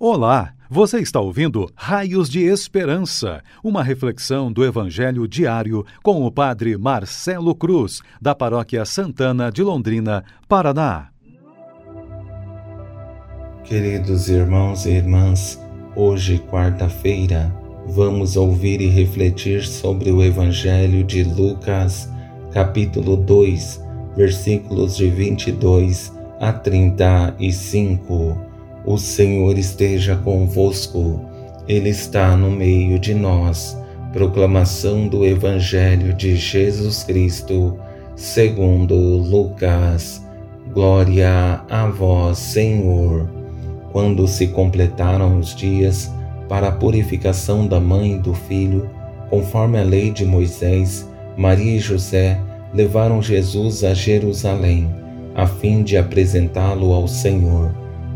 Olá, você está ouvindo Raios de Esperança, uma reflexão do Evangelho diário com o Padre Marcelo Cruz, da Paróquia Santana de Londrina, Paraná. Queridos irmãos e irmãs, hoje, quarta-feira, vamos ouvir e refletir sobre o Evangelho de Lucas, capítulo 2, versículos de 22 a 35 o Senhor esteja convosco, Ele está no meio de nós. Proclamação do Evangelho de Jesus Cristo, segundo Lucas. Glória a vós, Senhor. Quando se completaram os dias para a purificação da mãe e do filho, conforme a lei de Moisés, Maria e José levaram Jesus a Jerusalém, a fim de apresentá-lo ao Senhor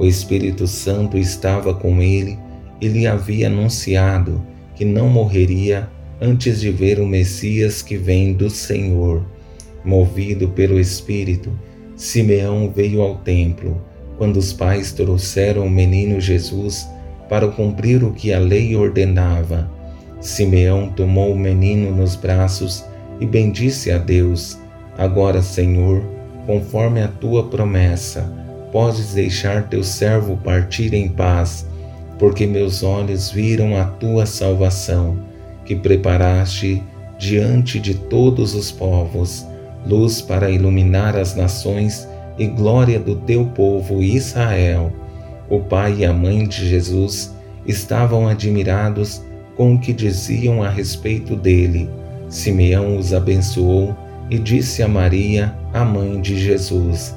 O Espírito Santo estava com ele e lhe havia anunciado que não morreria antes de ver o Messias que vem do Senhor. Movido pelo Espírito, Simeão veio ao templo quando os pais trouxeram o menino Jesus para cumprir o que a lei ordenava. Simeão tomou o menino nos braços e bendisse a Deus. Agora, Senhor, conforme a tua promessa, podes deixar teu servo partir em paz, porque meus olhos viram a tua salvação, que preparaste diante de todos os povos, luz para iluminar as nações e glória do teu povo Israel. O pai e a mãe de Jesus estavam admirados com o que diziam a respeito dele. Simeão os abençoou e disse a Maria, a mãe de Jesus: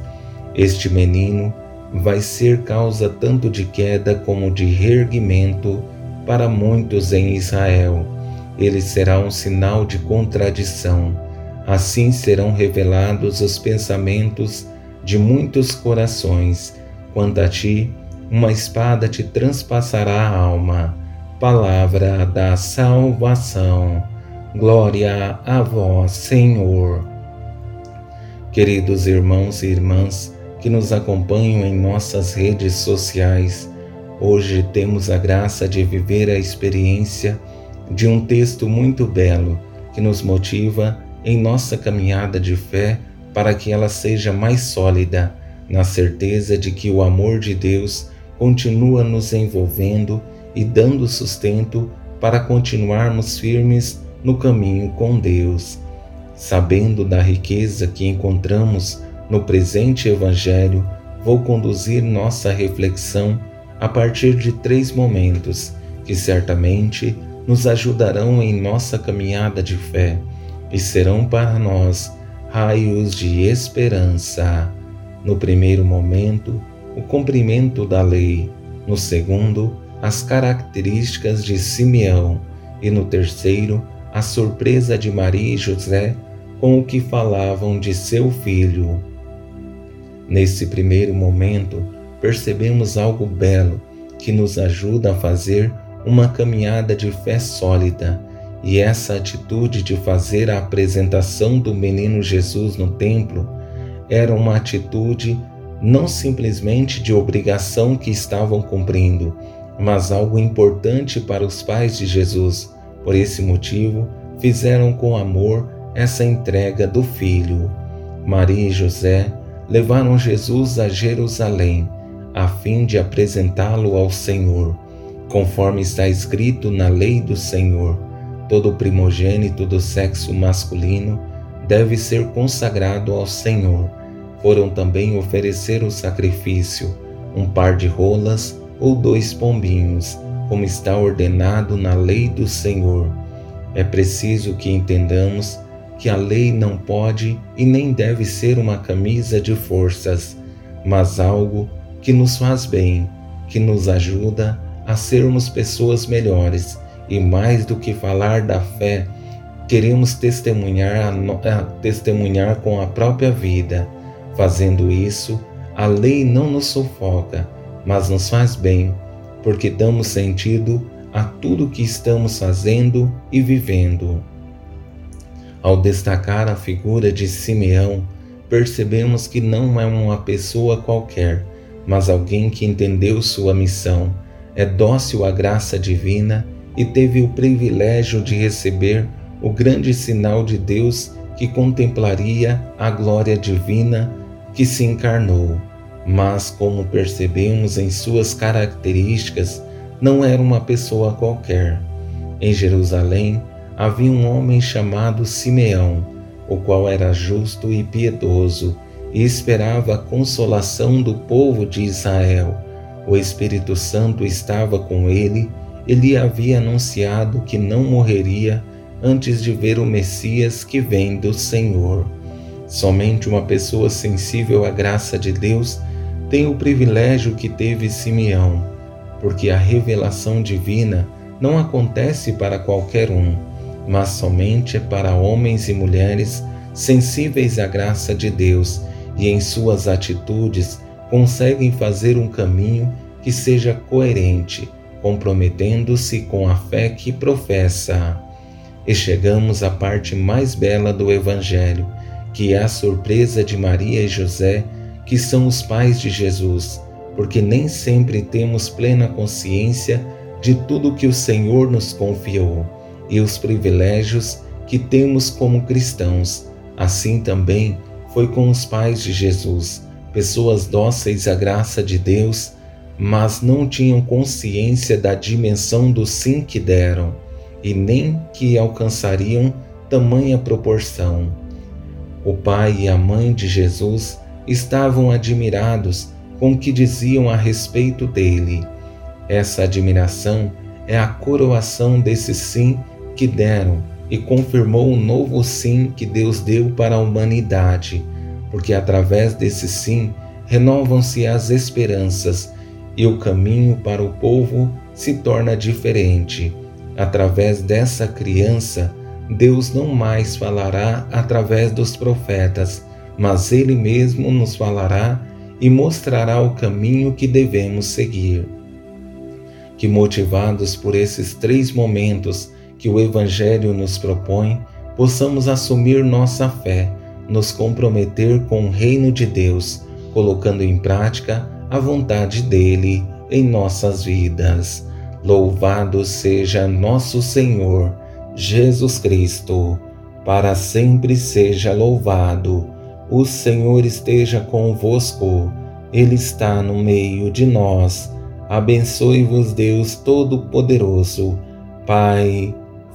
este menino vai ser causa tanto de queda como de reerguimento para muitos em Israel. Ele será um sinal de contradição. Assim serão revelados os pensamentos de muitos corações. Quanto a ti, uma espada te transpassará a alma. Palavra da salvação. Glória a vós, Senhor. Queridos irmãos e irmãs, que nos acompanham em nossas redes sociais. Hoje temos a graça de viver a experiência de um texto muito belo que nos motiva em nossa caminhada de fé para que ela seja mais sólida, na certeza de que o amor de Deus continua nos envolvendo e dando sustento para continuarmos firmes no caminho com Deus. Sabendo da riqueza que encontramos no presente Evangelho, vou conduzir nossa reflexão a partir de três momentos que certamente nos ajudarão em nossa caminhada de fé e serão para nós raios de esperança. No primeiro momento, o cumprimento da lei, no segundo, as características de Simeão e no terceiro, a surpresa de Maria e José com o que falavam de seu filho. Nesse primeiro momento, percebemos algo belo que nos ajuda a fazer uma caminhada de fé sólida, e essa atitude de fazer a apresentação do menino Jesus no templo era uma atitude não simplesmente de obrigação que estavam cumprindo, mas algo importante para os pais de Jesus. Por esse motivo, fizeram com amor essa entrega do filho. Maria e José levaram Jesus a Jerusalém, a fim de apresentá-lo ao Senhor, conforme está escrito na lei do Senhor. Todo primogênito do sexo masculino deve ser consagrado ao Senhor. Foram também oferecer o sacrifício, um par de rolas ou dois pombinhos, como está ordenado na lei do Senhor. É preciso que entendamos que a lei não pode e nem deve ser uma camisa de forças, mas algo que nos faz bem, que nos ajuda a sermos pessoas melhores e mais do que falar da fé, queremos testemunhar, testemunhar com a própria vida. Fazendo isso, a lei não nos sufoca, mas nos faz bem, porque damos sentido a tudo que estamos fazendo e vivendo. Ao destacar a figura de Simeão, percebemos que não é uma pessoa qualquer, mas alguém que entendeu sua missão, é dócil à graça divina e teve o privilégio de receber o grande sinal de Deus que contemplaria a glória divina que se encarnou. Mas, como percebemos em suas características, não era uma pessoa qualquer. Em Jerusalém havia um homem chamado Simeão, o qual era justo e piedoso e esperava a consolação do povo de Israel. O Espírito Santo estava com ele ele havia anunciado que não morreria antes de ver o Messias que vem do Senhor. Somente uma pessoa sensível à graça de Deus tem o privilégio que teve Simeão, porque a revelação divina não acontece para qualquer um, mas somente para homens e mulheres sensíveis à graça de Deus e em suas atitudes conseguem fazer um caminho que seja coerente comprometendo-se com a fé que professa. E chegamos à parte mais bela do Evangelho, que é a surpresa de Maria e José, que são os pais de Jesus, porque nem sempre temos plena consciência de tudo que o Senhor nos confiou e os privilégios que temos como cristãos. Assim também foi com os pais de Jesus, pessoas dóceis à graça de Deus mas não tinham consciência da dimensão do sim que deram e nem que alcançariam tamanha proporção. O pai e a mãe de Jesus estavam admirados com o que diziam a respeito dele. Essa admiração é a coroação desse sim que deram e confirmou o novo sim que Deus deu para a humanidade, porque através desse sim renovam-se as esperanças e o caminho para o povo se torna diferente. Através dessa criança, Deus não mais falará através dos profetas, mas Ele mesmo nos falará e mostrará o caminho que devemos seguir. Que, motivados por esses três momentos que o Evangelho nos propõe, possamos assumir nossa fé, nos comprometer com o reino de Deus, colocando em prática a vontade dele em nossas vidas. Louvado seja nosso Senhor Jesus Cristo, para sempre seja louvado. O Senhor esteja convosco, Ele está no meio de nós. Abençoe-vos, Deus Todo-Poderoso, Pai,